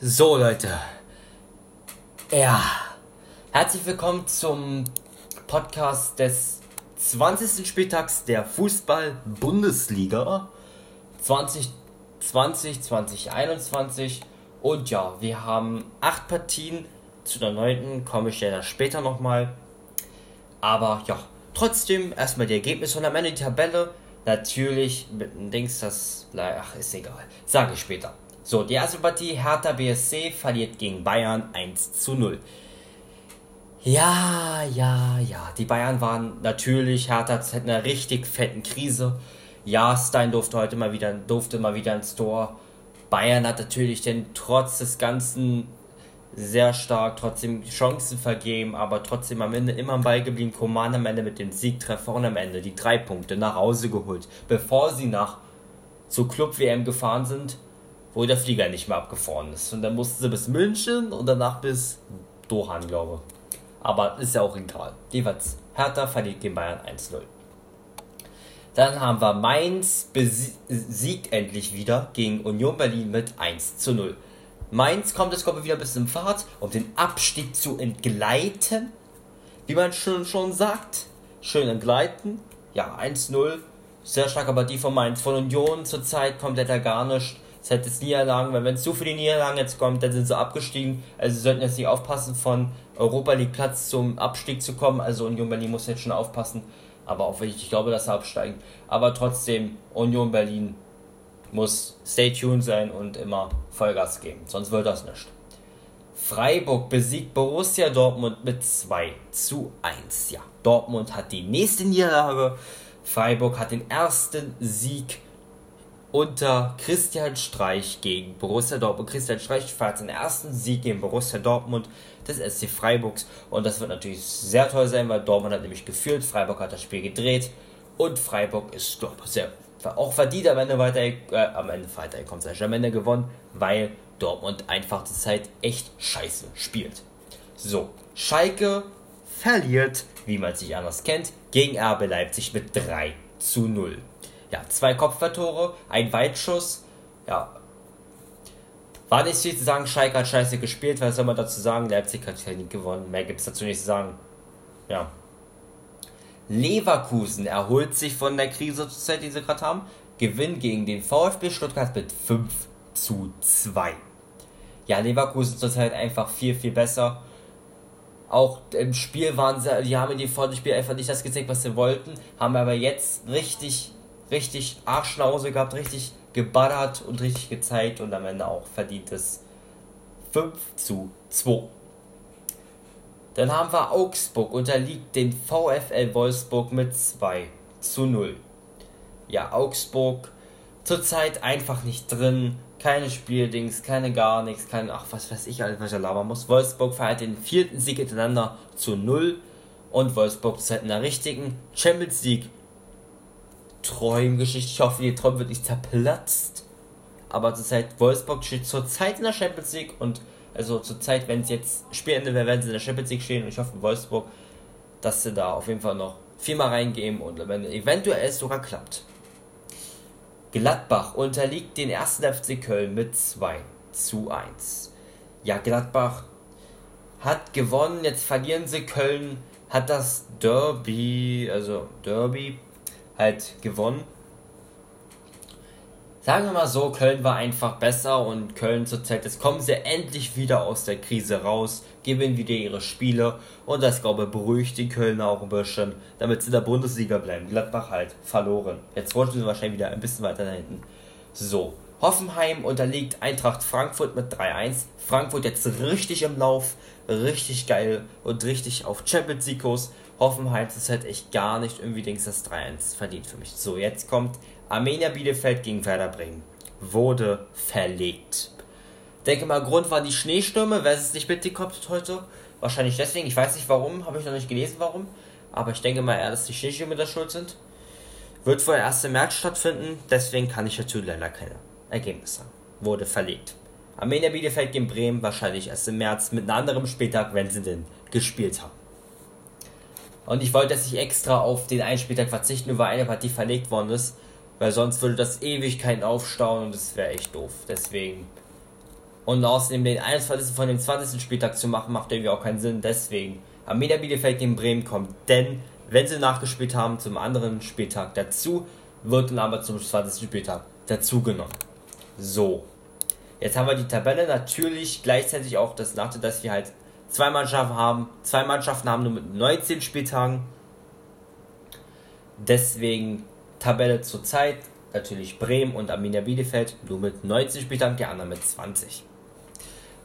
So Leute, ja, herzlich willkommen zum Podcast des 20. Spieltags der Fußball-Bundesliga 2020, 2021 und ja, wir haben acht Partien zu der neunten, komme ich ja später nochmal. Aber ja, trotzdem erstmal die Ergebnisse und am Ende die Tabelle. Natürlich mit dem Dings, das, ach, ist egal, sage ich später. So, die erste Partie, Hertha BSC verliert gegen Bayern 1 zu 0. Ja, ja, ja, die Bayern waren natürlich, Hertha hat eine richtig fetten Krise. Jahrstein durfte heute mal wieder, durfte mal wieder ins Tor. Bayern hat natürlich denn trotz des Ganzen sehr stark, trotzdem Chancen vergeben, aber trotzdem am Ende immer am Ball geblieben. Koman am Ende mit dem Siegtreffer und am Ende die drei Punkte nach Hause geholt, bevor sie nach zur Club WM gefahren sind wo der Flieger nicht mehr abgefahren ist. Und dann mussten sie bis München und danach bis Dohan, glaube ich. Aber ist ja auch egal. Jeweils Hertha verliert gegen Bayern 1-0. Dann haben wir Mainz besiegt endlich wieder gegen Union Berlin mit 1 zu 0. Mainz kommt jetzt, glaube wieder ein bisschen Fahrt, um den Abstieg zu entgleiten. Wie man schon, schon sagt. Schön entgleiten. Ja, 1-0. Sehr stark, aber die von Mainz. Von Union zurzeit komplett gar nicht. Es hat jetzt Niederlagen, weil wenn es zu viele Niederlagen jetzt kommt, dann sind sie abgestiegen. Also sie sollten jetzt nicht aufpassen, von Europa League Platz zum Abstieg zu kommen. Also Union Berlin muss jetzt schon aufpassen. Aber auch wenn ich, ich glaube, dass sie absteigen. Aber trotzdem, Union Berlin muss stay tuned sein und immer Vollgas geben. Sonst wird das nicht. Freiburg besiegt Borussia Dortmund mit 2 zu 1. Ja, Dortmund hat die nächste Niederlage. Freiburg hat den ersten Sieg unter Christian Streich gegen Borussia Dortmund. Christian Streich feiert seinen ersten Sieg gegen Borussia Dortmund des SC Freiburgs und das wird natürlich sehr toll sein, weil Dortmund hat nämlich geführt, Freiburg hat das Spiel gedreht und Freiburg ist doch sehr auch verdient am Ende weiter äh, am Ende weitergekommen, am Ende gewonnen, weil Dortmund einfach zur Zeit echt scheiße spielt. So, Schalke verliert, wie man sich anders kennt, gegen RB Leipzig mit 3 zu 0 ja, zwei Kopfballtore, ein Weitschuss. Ja. War nicht viel zu sagen, Schalke hat scheiße gespielt, was soll man dazu sagen? Leipzig hat ja nicht gewonnen. Mehr gibt es dazu nicht zu sagen. Ja. Leverkusen erholt sich von der Krise die sie gerade haben. Gewinn gegen den VfB Stuttgart mit 5 zu 2. Ja, Leverkusen zurzeit einfach viel, viel besser. Auch im Spiel waren sie, die haben in dem Vorderspiel einfach nicht das gezeigt, was sie wollten, haben aber jetzt richtig richtig Arschnause gehabt, richtig gebaddert und richtig gezeigt und am Ende auch verdientes 5 zu 2. Dann haben wir Augsburg unterliegt den VfL Wolfsburg mit 2 zu 0. Ja, Augsburg zurzeit einfach nicht drin. Keine Spieldings, keine gar nichts, kein, ach, was weiß ich alles, was ich labern muss. Wolfsburg feiert den vierten Sieg hintereinander zu 0 und Wolfsburg zurzeit in der richtigen Champions League Träumgeschichte. Ich hoffe, die Träum wird nicht zerplatzt. Aber zurzeit, Wolfsburg steht zurzeit in der Champions League und also zurzeit, wenn es jetzt Spielende wäre, werden sie in der Champions League stehen und ich hoffe, Wolfsburg, dass sie da auf jeden Fall noch viermal reingeben und wenn eventuell es sogar klappt. Gladbach unterliegt den ersten FC Köln mit 2 zu 1. Ja, Gladbach hat gewonnen, jetzt verlieren sie. Köln hat das Derby, also Derby halt gewonnen. Sagen wir mal so, Köln war einfach besser und Köln zurzeit, jetzt kommen sie endlich wieder aus der Krise raus, gewinnen wieder ihre Spiele und das, glaube ich, beruhigt die Kölner auch ein bisschen, damit sie der Bundesliga bleiben. Gladbach halt verloren. Jetzt rutschen sie wahrscheinlich wieder ein bisschen weiter da hinten. So, Hoffenheim unterliegt Eintracht Frankfurt mit 3-1. Frankfurt jetzt richtig im Lauf, richtig geil und richtig auf Champions League. Hoffenheim ist halt echt gar nicht irgendwie denkst das 3-1 verdient für mich. So, jetzt kommt Armenia Bielefeld gegen Werder Bremen. Wurde verlegt. Denke mal, Grund waren die Schneestürme. Wer es nicht mitbekommen heute? Wahrscheinlich deswegen. Ich weiß nicht warum, habe ich noch nicht gelesen, warum. Aber ich denke mal eher, dass die Schneestürme da schuld sind. Wird wohl erst im März stattfinden, deswegen kann ich dazu leider keine Ergebnisse. Wurde verlegt. Armenia Bielefeld gegen Bremen wahrscheinlich erst im März mit einem anderen Spieltag, wenn sie denn gespielt haben. Und ich wollte dass ich extra auf den einen Spieltag verzichten, nur weil eine Partie verlegt worden ist. Weil sonst würde das Ewigkeiten aufstauen und das wäre echt doof. Deswegen Und außerdem den 21. von dem 20. Spieltag zu machen, macht irgendwie auch keinen Sinn. Deswegen Arminia Bielefeld gegen Bremen kommt. Denn, wenn sie nachgespielt haben, zum anderen Spieltag dazu, wird dann aber zum 20. Spieltag dazugenommen. So. Jetzt haben wir die Tabelle natürlich gleichzeitig auch das Nachteil, dass wir halt zwei Mannschaften haben. Zwei Mannschaften haben nur mit 19 Spieltagen. Deswegen Tabelle zur Zeit natürlich Bremen und Arminia Bielefeld nur mit 19 Spieltagen, die anderen mit 20.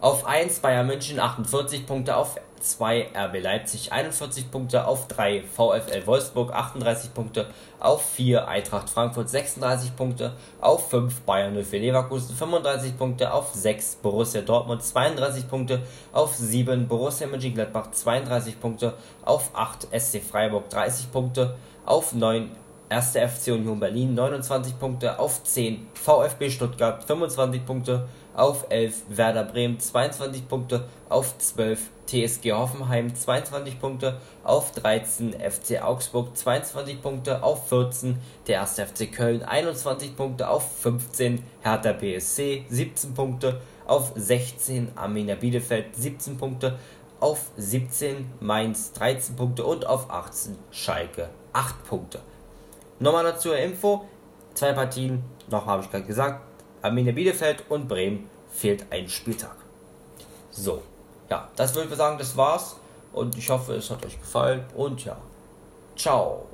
Auf 1 Bayern München 48 Punkte, auf 2 RB Leipzig 41 Punkte, auf 3 VfL Wolfsburg 38 Punkte, auf 4 Eintracht Frankfurt 36 Punkte, auf 5 Bayern 04 Leverkusen 35 Punkte, auf 6 Borussia Dortmund 32 Punkte, auf 7 Borussia Mönchengladbach 32 Punkte, auf 8 SC Freiburg 30 Punkte, auf 9 1. FC Union Berlin 29 Punkte, auf 10 VfB Stuttgart 25 Punkte, auf 11 Werder Bremen 22 Punkte, auf 12 TSG Hoffenheim 22 Punkte, auf 13 FC Augsburg 22 Punkte, auf 14 der 1. FC Köln 21 Punkte, auf 15 Hertha BSC 17 Punkte, auf 16 Arminia Bielefeld 17 Punkte, auf 17 Mainz 13 Punkte und auf 18 Schalke 8 Punkte. Nochmal dazu Info, zwei Partien, noch habe ich gerade gesagt, Arminia Bielefeld und Bremen fehlt ein Spieltag. So, ja, das würde ich sagen, das war's und ich hoffe, es hat euch gefallen und ja, ciao.